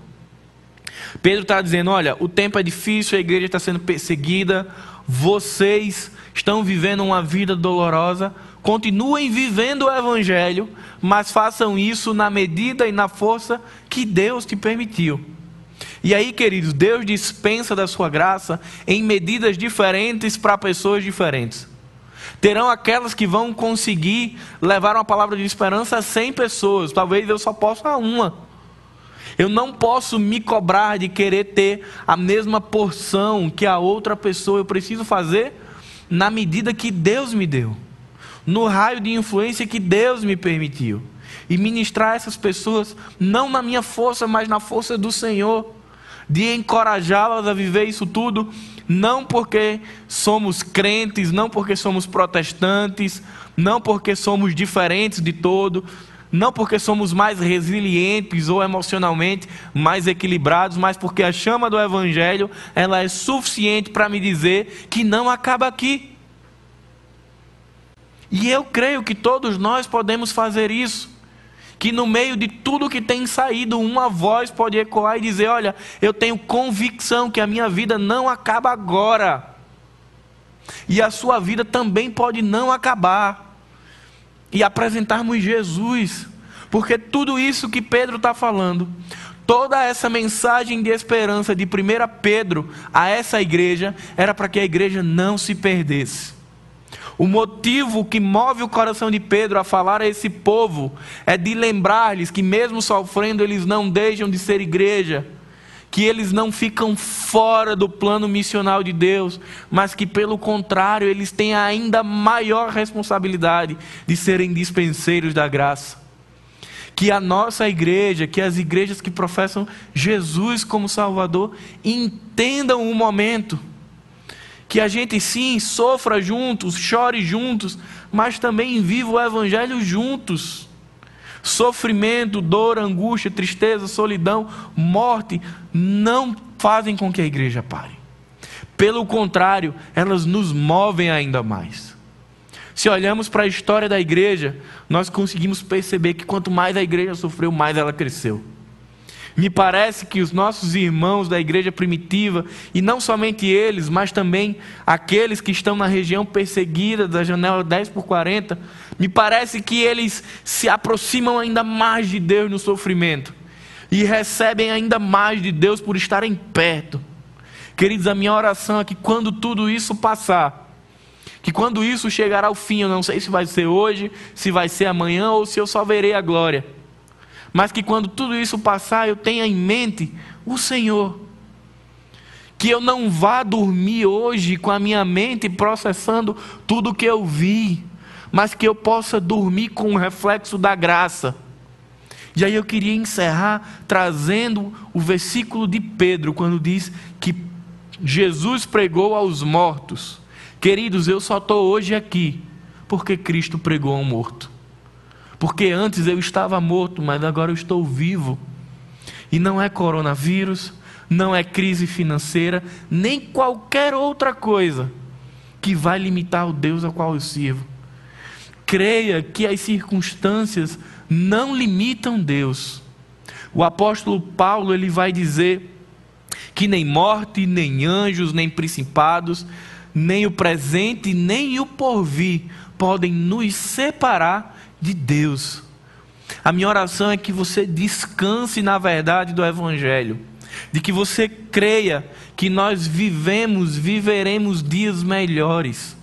Pedro está dizendo: olha, o tempo é difícil, a igreja está sendo perseguida, vocês estão vivendo uma vida dolorosa, continuem vivendo o evangelho, mas façam isso na medida e na força que Deus te permitiu. E aí, queridos, Deus dispensa da sua graça em medidas diferentes para pessoas diferentes. Terão aquelas que vão conseguir levar uma palavra de esperança a 100 pessoas, talvez eu só possa uma. Eu não posso me cobrar de querer ter a mesma porção que a outra pessoa. Eu preciso fazer na medida que Deus me deu, no raio de influência que Deus me permitiu. E ministrar essas pessoas não na minha força, mas na força do Senhor. De encorajá-las a viver isso tudo, não porque somos crentes, não porque somos protestantes, não porque somos diferentes de todo, não porque somos mais resilientes ou emocionalmente mais equilibrados, mas porque a chama do evangelho, ela é suficiente para me dizer que não acaba aqui. E eu creio que todos nós podemos fazer isso. Que no meio de tudo que tem saído, uma voz pode ecoar e dizer: Olha, eu tenho convicção que a minha vida não acaba agora. E a sua vida também pode não acabar e apresentarmos Jesus, porque tudo isso que Pedro está falando, toda essa mensagem de esperança de 1 Pedro a essa igreja, era para que a igreja não se perdesse. O motivo que move o coração de Pedro a falar a esse povo é de lembrar-lhes que, mesmo sofrendo, eles não deixam de ser igreja que eles não ficam fora do plano missional de Deus, mas que, pelo contrário, eles têm ainda maior responsabilidade de serem dispenseiros da graça. Que a nossa igreja, que as igrejas que professam Jesus como Salvador, entendam o momento. Que a gente sim sofra juntos, chore juntos, mas também viva o Evangelho juntos Sofrimento, dor, angústia, tristeza, solidão, morte não fazem com que a igreja pare. Pelo contrário, elas nos movem ainda mais. Se olhamos para a história da igreja, nós conseguimos perceber que quanto mais a igreja sofreu, mais ela cresceu. Me parece que os nossos irmãos da igreja primitiva, e não somente eles, mas também aqueles que estão na região perseguida da janela 10 por 40, me parece que eles se aproximam ainda mais de Deus no sofrimento e recebem ainda mais de Deus por estarem perto. Queridos, a minha oração é que quando tudo isso passar, que quando isso chegar ao fim, eu não sei se vai ser hoje, se vai ser amanhã ou se eu só verei a glória mas que quando tudo isso passar, eu tenha em mente o Senhor. Que eu não vá dormir hoje com a minha mente processando tudo que eu vi, mas que eu possa dormir com o reflexo da graça. E aí eu queria encerrar trazendo o versículo de Pedro, quando diz que Jesus pregou aos mortos. Queridos, eu só estou hoje aqui porque Cristo pregou ao morto. Porque antes eu estava morto, mas agora eu estou vivo. E não é coronavírus, não é crise financeira, nem qualquer outra coisa que vai limitar o Deus ao qual eu sirvo. Creia que as circunstâncias não limitam Deus. O apóstolo Paulo ele vai dizer que nem morte, nem anjos, nem principados, nem o presente, nem o porvir podem nos separar de Deus. A minha oração é que você descanse na verdade do Evangelho. de que você creia que nós vivemos, viveremos dias melhores,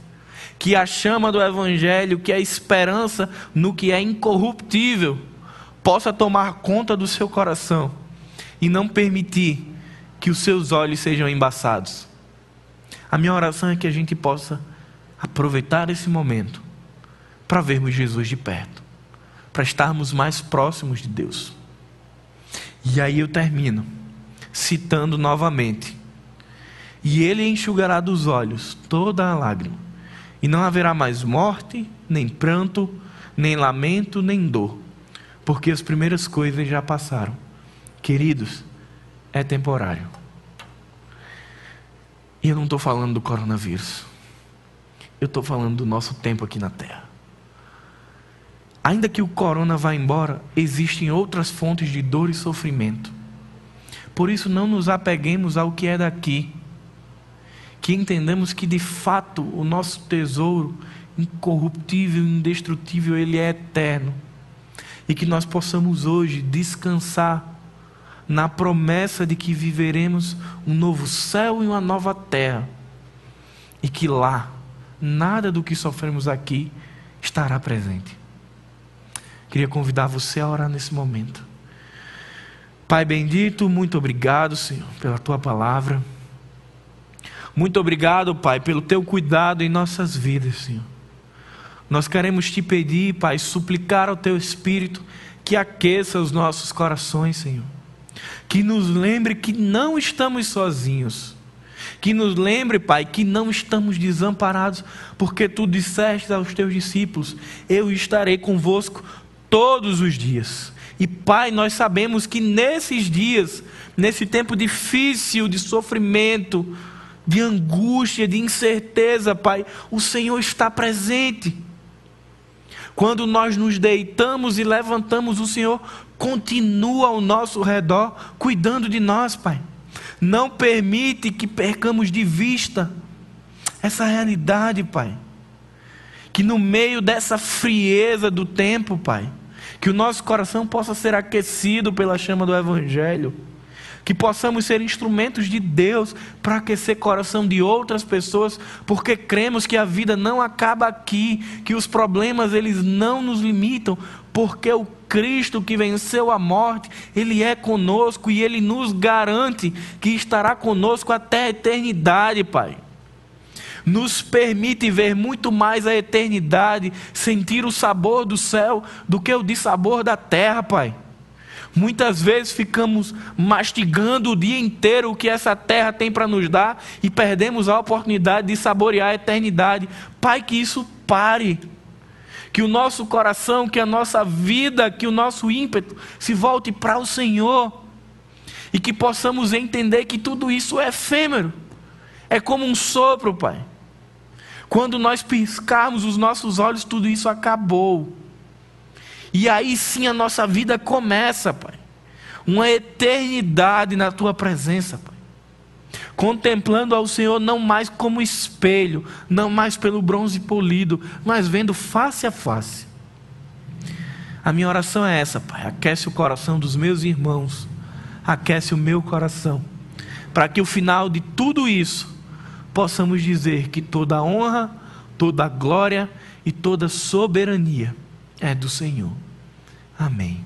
que a chama do Evangelho, que a esperança no que é incorruptível, possa tomar conta do seu coração e não permitir que os seus olhos sejam embaçados. A minha oração é que a gente possa aproveitar esse momento para vermos Jesus de perto, para estarmos mais próximos de Deus. E aí eu termino citando novamente: E ele enxugará dos olhos toda a lágrima, e não haverá mais morte, nem pranto, nem lamento, nem dor, porque as primeiras coisas já passaram. Queridos, é temporário. E eu não estou falando do coronavírus. Eu estou falando do nosso tempo aqui na Terra. Ainda que o corona vá embora, existem outras fontes de dor e sofrimento. Por isso, não nos apeguemos ao que é daqui. Que entendamos que, de fato, o nosso tesouro incorruptível, indestrutível, ele é eterno. E que nós possamos hoje descansar na promessa de que viveremos um novo céu e uma nova terra. E que lá, nada do que sofremos aqui estará presente. Queria convidar você a orar nesse momento. Pai bendito, muito obrigado, Senhor, pela tua palavra. Muito obrigado, Pai, pelo teu cuidado em nossas vidas, Senhor. Nós queremos te pedir, Pai, suplicar ao teu Espírito que aqueça os nossos corações, Senhor que nos lembre que não estamos sozinhos. Que nos lembre, Pai, que não estamos desamparados, porque tu disseste aos teus discípulos: Eu estarei convosco todos os dias. E, Pai, nós sabemos que nesses dias, nesse tempo difícil de sofrimento, de angústia, de incerteza, Pai, o Senhor está presente. Quando nós nos deitamos e levantamos, o Senhor continua ao nosso redor, cuidando de nós, Pai. Não permite que percamos de vista essa realidade, Pai. Que no meio dessa frieza do tempo, Pai, que o nosso coração possa ser aquecido pela chama do Evangelho que possamos ser instrumentos de Deus para aquecer coração de outras pessoas, porque cremos que a vida não acaba aqui, que os problemas eles não nos limitam, porque o Cristo que venceu a morte, ele é conosco e ele nos garante que estará conosco até a eternidade, Pai. Nos permite ver muito mais a eternidade, sentir o sabor do céu do que o de sabor da terra, Pai. Muitas vezes ficamos mastigando o dia inteiro o que essa terra tem para nos dar e perdemos a oportunidade de saborear a eternidade. Pai, que isso pare. Que o nosso coração, que a nossa vida, que o nosso ímpeto se volte para o Senhor. E que possamos entender que tudo isso é efêmero. É como um sopro, Pai. Quando nós piscarmos os nossos olhos, tudo isso acabou. E aí sim a nossa vida começa, Pai. Uma eternidade na tua presença, Pai. Contemplando ao Senhor não mais como espelho, não mais pelo bronze polido, mas vendo face a face. A minha oração é essa, Pai. Aquece o coração dos meus irmãos, aquece o meu coração, para que o final de tudo isso possamos dizer que toda honra, toda glória e toda soberania é do Senhor. Amém.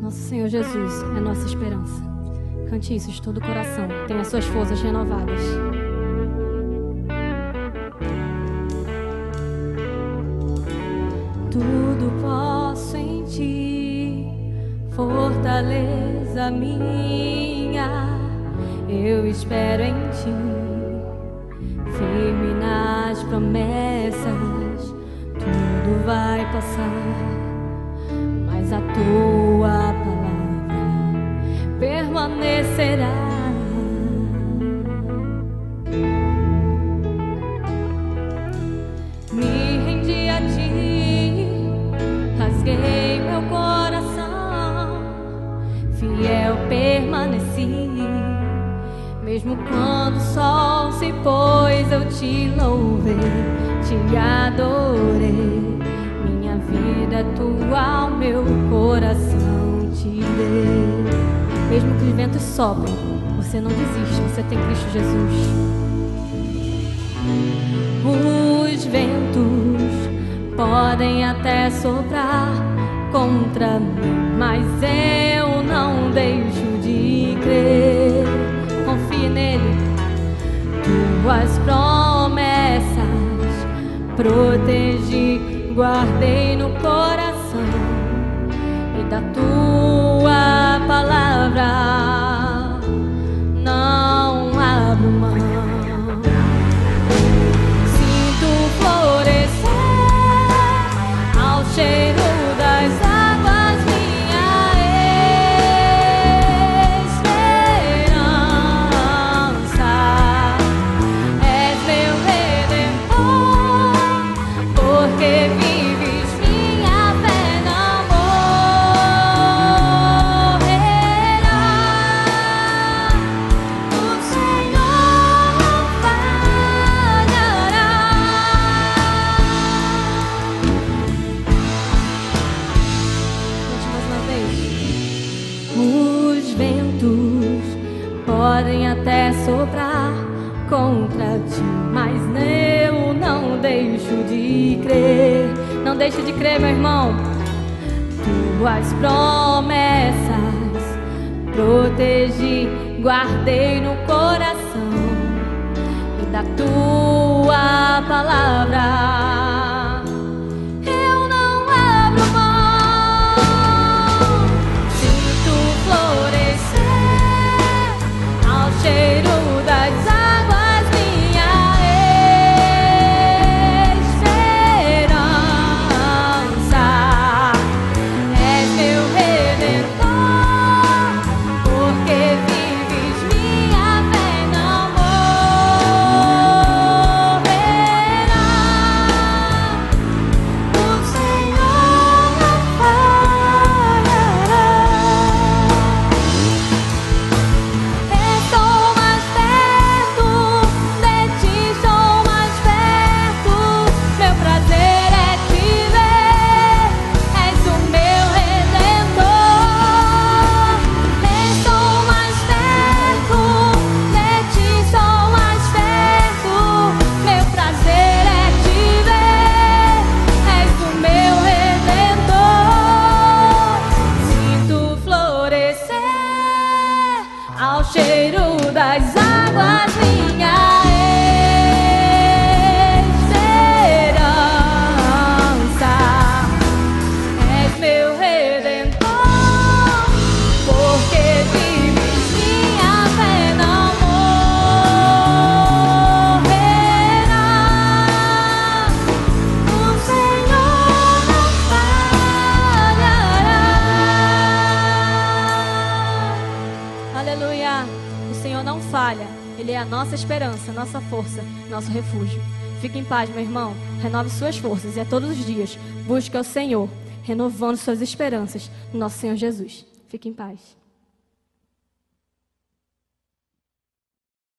Nosso Senhor Jesus é nossa esperança. Cante isso de todo o coração. Tenha suas forças renovadas. Tudo posso em ti, fortaleza minha. Eu espero em ti, firme nas promessas tudo vai passar, mas a tua palavra permanecerá. Mesmo quando o sol se pôs, eu te louvei te adorei. Minha vida é tua, meu coração crer. Mesmo que os ventos soprem, você não desiste, você tem Cristo Jesus. Os ventos podem até soprar contra mim, mas eu não deixo de crer. Tuas promessas protegi, guardei no coração. E da tua palavra Crer, meu irmão. Tuas promessas protegi, guardei no coração e da tua palavra. Paz, meu irmão. Renove suas forças e a todos os dias busque ao Senhor, renovando suas esperanças no nosso Senhor Jesus. Fique em paz.